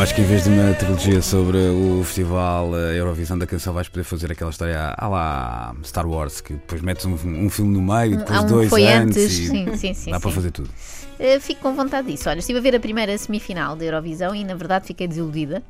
Eu acho que em vez de uma trilogia sobre o festival a Eurovisão da canção, vais poder fazer aquela história à lá Star Wars, que depois metes um, um filme no meio, depois Há um dois foi antes. antes, e sim, sim, sim. dá sim. para fazer tudo. Uh, fico com vontade disso. Olha, estive a ver a primeira semifinal da Eurovisão e na verdade fiquei desiludida.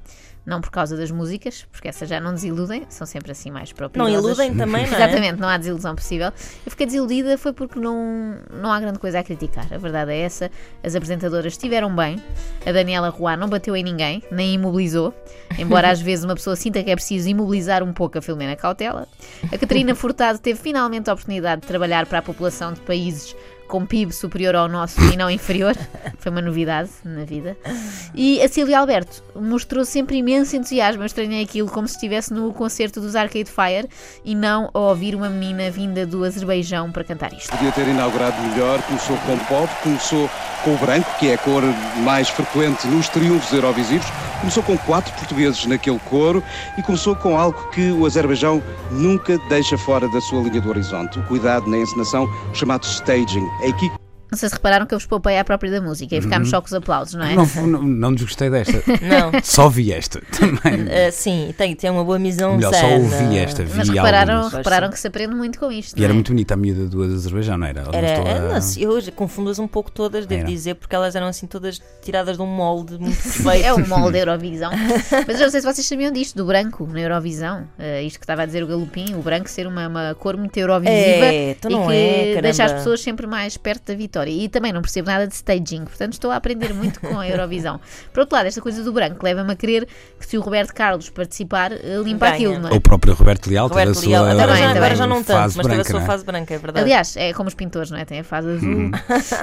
Não por causa das músicas, porque essas já não desiludem, são sempre assim mais próprias. Não iludem também, não é? Exatamente, não há desilusão possível. Eu fiquei desiludida foi porque não, não há grande coisa a criticar. A verdade é essa. As apresentadoras estiveram bem. A Daniela Roy não bateu em ninguém, nem imobilizou. Embora às vezes uma pessoa sinta que é preciso imobilizar um pouco a Filomena Cautela. A Catarina Furtado teve finalmente a oportunidade de trabalhar para a população de países com PIB superior ao nosso e não inferior. Foi uma novidade na vida. E a Silvia Alberto mostrou sempre imenso entusiasmo. Eu estranhei aquilo como se estivesse no concerto dos Arcade Fire e não a ouvir uma menina vinda do Azerbaijão para cantar isto. Podia ter inaugurado melhor, começou com pop, começou com o branco, que é a cor mais frequente nos triunfos eurovisivos, começou com quatro portugueses naquele coro e começou com algo que o Azerbaijão nunca deixa fora da sua linha do horizonte, o cuidado na encenação chamado staging. A equipe Não sei se repararam que eu vos poupei à própria da música e ficámos só com os aplausos, não é? Não, não, não desgostei desta. Não. Só vi esta também. Ah, sim, tem, tem uma boa missão Melhor, só ouvi esta, vi Mas repararam, alguns. repararam que se aprende muito com isto. E era é? muito bonita a miúda do Azerbaijão, não era? Era, mostrou a- ah, não, eu hoje confundo-as um pouco todas, devo Era. dizer, porque elas eram assim todas tiradas de um molde muito perfeito. É o molde da Eurovisão. Mas eu não sei se vocês sabiam disto, do branco na Eurovisão. Eh, isto que estava a dizer o Galopim, o branco ser uma, uma cor muito eurovisiva É, e que é, deixa as pessoas sempre mais perto da vitória. E também não percebo nada de staging, portanto estou a aprender muito com a Eurovisão. Por outro lado, esta coisa do branco leva-me a crer que se o Roberto Carlos participar, eh, limpa Ganha. aquilo, não é? O próprio Roberto Leal teve a Roberto sua Também, já, agora já não tanto, fase mas teve a branca, sua fase branca, é verdade. Aliás, é como os pintores, não é? Tem a fase azul. Uhum.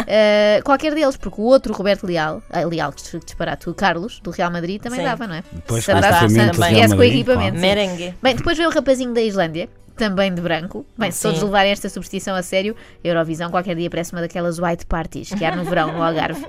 Eh, qualquer deles, porque o outro Roberto Leal, ah, Leal, que disparate, o Carlos, do Real Madrid, também Sim. dava, não é? Depois Se com com equipamento. Merengue. Bem, depois veio o rapazinho da Islândia, também de branco. Bem, se Sim. todos levarem esta superstição a sério, a Eurovisão qualquer dia parece uma daquelas white parties que há no verão, no Algarve.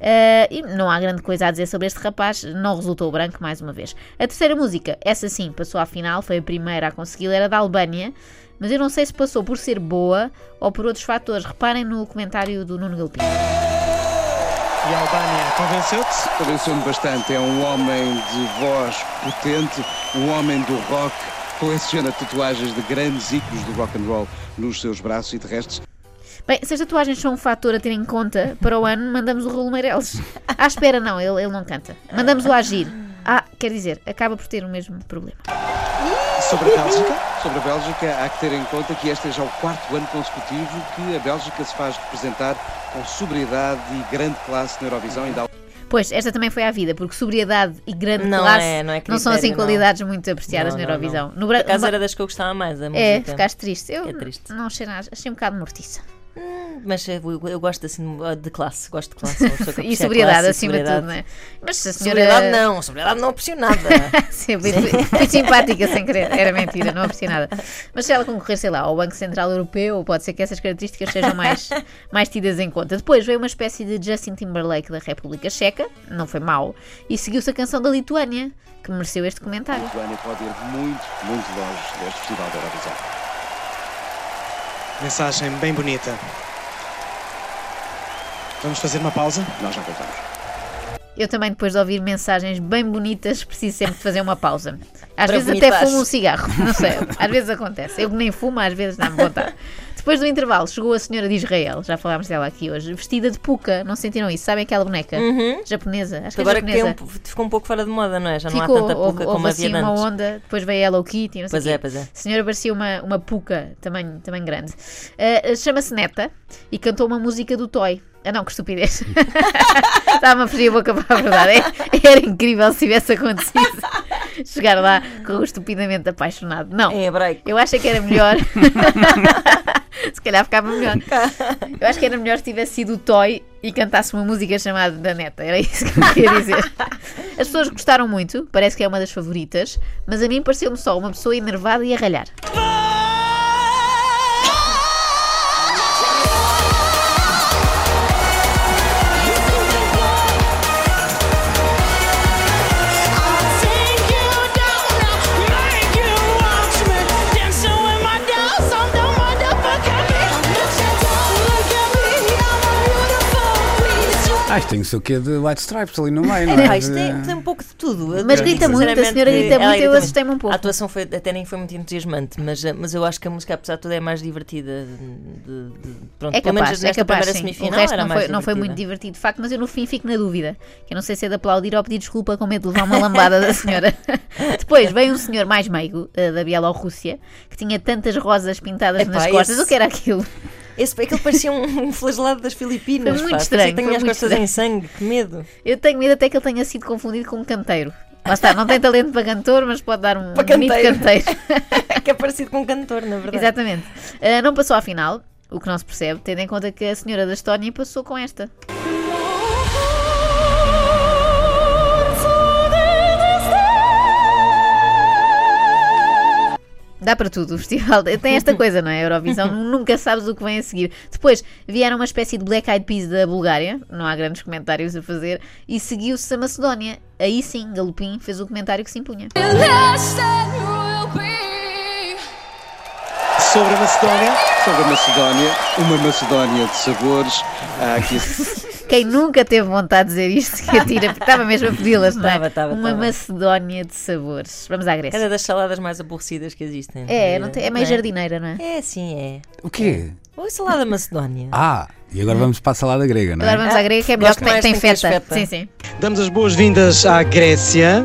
Eh, e não há grande coisa a dizer sobre este rapaz, não resultou branco mais uma vez. A terceira música, essa sim, passou à final, foi a primeira a consegui era da Albânia, mas eu não sei se passou por ser boa ou por outros fatores. Reparem no comentário do Nuno Galpim. E a Albânia convenceu-te? convenceu-me bastante. É um homem de voz potente, um homem do rock, coleciona tatuagens de grandes íconos do rock and roll nos seus braços e de restos. Bem, se as tatuagens são um fator a ter em conta para o ano, mandamos o Raul Meireles. À espera, não, ele, ele não canta. Mandamos o Agir. Ah, quer dizer, acaba por ter o mesmo problema. Sobre a Bélgica? Sobre a Bélgica, há que ter em conta que este é já o quarto ano consecutivo que a Bélgica se faz representar com sobriedade e grande classe na Eurovisão. Ainda há Pois, esta também foi à vida, porque sobriedade e grande Não classe é- não é são assim critério, não. qualidades muito apreciadas Não, na não, Eurovisão. não. No Por acaso era das que eu gostava mais, a É, música. ficaste triste. Eu É triste. não nada, achei um bocado mortiça. Mas eu, eu gosto assim de classe, gosto de classe. uma pessoa que E sobriedade, classe acima de sobriedade. tudo, não é? Mas a senhora. Sobriedade não, sobriedade não aprecio nada. Sim, fui, fui simpática sem querer, era mentira, não aprecio nada. Mas se ela concorrer, sei lá, ao Banco Central Europeu, pode ser que essas características sejam mais, mais tidas em conta. Depois veio uma espécie de Justin Timberlake da República Checa, não foi mau, e seguiu-se a canção da Lituânia, que mereceu este comentário. a Lituânia pode ir muito, muito longe deste Festival da Eurovisão. Mensagem bem bonita. Vamos fazer uma pausa? Nós já voltamos. Eu também, depois de ouvir mensagens bem bonitas, preciso sempre de fazer uma pausa. Às Para vezes até fumo um cigarro, não sei, às vezes acontece. Eu que nem fumo, às vezes dá-me vontade. Depois do intervalo, chegou a senhora de Israel, já falámos dela aqui hoje, vestida de puca, não sentiram isso? Sabem aquela boneca? Japonesa, acho que é Agora que japonesa. um- ficou um pouco fora de moda, não é? Já não Ficou, há tanta houve, pouca houve como assim havia uma antes. onda, depois veio a Hello Kitty, não sei Pois quê. é, pois é. A senhora parecia uma, uma puca, também, também grande. Uh, Chama-se Neta e cantou uma música do Toy. Ah não, que estupidez. Estava-me a fugir a boca para a verdade. É- Era incrível se tivesse acontecido. Chegar lá com o estupidamente apaixonado. Não. Em hebraico. Eu acho que era melhor. se calhar ficava melhor. Eu acho que era melhor se tivesse sido o Toy e cantasse uma música chamada da Neta. Era isso que eu queria dizer. As pessoas gostaram muito, parece que é uma das favoritas, mas a mim pareceu-me só uma pessoa enervada e a ralhar. Ah, isto tem o seu quê de White Stripes ali no meio, não É, é? pá, isto tem, tem um pouco de tudo. Mas grita muito, a senhora grita muito, eu assustei-me um pouco. A atuação foi, até nem foi muito entusiasmante, mas, mas eu acho que a música, apesar de tudo, é mais divertida. De, de- pronto, É pelo menos capaz, é nesta capaz, primeira sim. O semifinal resto era não mais foi, não foi muito divertido, de facto, mas eu no fim fico na dúvida. Que eu não sei se é de aplaudir ou pedir desculpa com medo de levar uma lambada da senhora. Depois veio um senhor mais meigo, eh, da Bielorrússia, que tinha tantas rosas pintadas Epá, nas costas. esse- O que era aquilo? Esse, aquele parecia um, um flagelado das Filipinas. Foi muito pá. estranho, tinha as costas estranho. em sangue, que medo. Eu tenho medo até que ele tenha sido confundido com um canteiro. Lá está, não tem talento para cantor, mas pode dar um Para canteiro. canteiro. que é parecido com um cantor, na verdade. Exatamente. Ah, não passou à final, o que não se percebe, tendo em conta que a senhora da Estónia passou com esta. Dá para tudo, o festival tem esta coisa, não é? A Eurovisão, nunca sabes o que vem a seguir. Depois vieram uma espécie de Black Eyed Peas da Bulgária, não há grandes comentários a fazer, e seguiu-se a Macedónia. Aí sim, Galopim fez o comentário que se impunha. Sobre a Macedónia, Sobre a Macedónia, uma Macedónia de sabores. ah, que Quem nunca teve vontade de dizer isto, que atira, porque estava mesmo a pedi-las, não é? Estava, estava, Uma estava. Macedónia de sabores. Vamos à Grécia. Era das saladas mais aborrecidas que existem. É, não tem- é meio Não jardineira, não é? É, sim, é. O quê? Oi, salada macedónia. Ah, e agora vamos para a salada grega, não Agora é? vamos à grega, que é melhor Gosto que tem, tem feta. feta. Sim, sim. damos as boas-vindas à Grécia.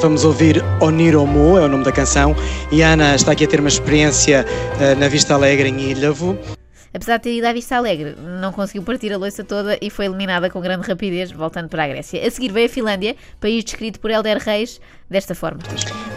Vamos ouvir Oniromo, é o nome da canção. E a Ana está aqui a ter uma experiência eh, na Vista Alegre em Ilhavo. Apesar de ter ido à Vista Alegre, não conseguiu partir a loiça toda e foi eliminada com grande rapidez, voltando para a Grécia. A seguir veio a Finlândia, país descrito por Helder Reis desta forma.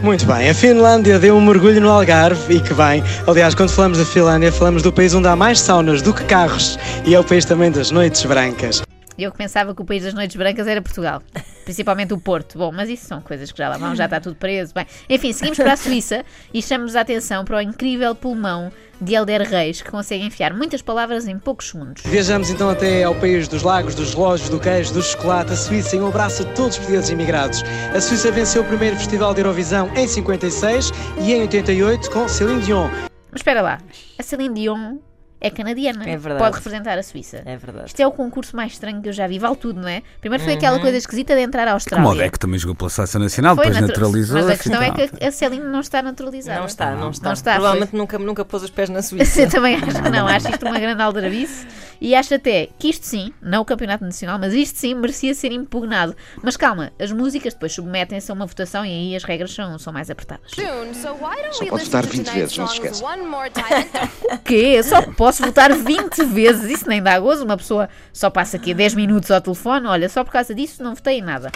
Muito bem, a Finlândia deu um mergulho no Algarve e que bem. Aliás, quando falamos da Finlândia, falamos do país onde há mais saunas do que carros e é o país também das noites brancas. Eu que pensava que o país das noites brancas era Portugal, principalmente o Porto. Bom, mas isso são coisas que já lá vão, já está tudo preso. Bem, enfim, seguimos para a Suíça e chamamos a atenção para o incrível pulmão de Helder Reis, que consegue enfiar muitas palavras em poucos segundos. Viajamos então até ao país dos lagos, dos relógios, do queijo, do chocolate, a Suíça, e um abraço a todos os portugueses imigrados. A Suíça venceu o primeiro Festival de Eurovisão em 56 e em 88 com Céline Dion. Mas espera lá, a Celine Dion é canadiana, É verdade. pode representar a Suíça. É verdade. Isto é o concurso mais estranho que eu já vi, vale tudo, não é? Primeiro foi aquela coisa esquisita de entrar à Austrália. Como o Deco também jogou pela seleção nacional, Foi depois natu- naturalizou. Mas a questão é que a Celine não está naturalizada. Não está, não está. Não está, Provavelmente nunca, nunca pôs os pés na Suíça. Eu também acho que não, acho isto uma grande aldrabice e acho até que isto sim, não o Campeonato Nacional, mas isto sim merecia ser impugnado. Mas calma, as músicas depois submetem-se a uma votação e aí as regras são, são mais apertadas. Só pode votar 20 vezes, não se esqueça. O quê? Só posso votar 20 vezes, isso nem dá gozo, uma pessoa só passa aqui 10 minutos ao telefone, olha, só por causa disso não votei em nada.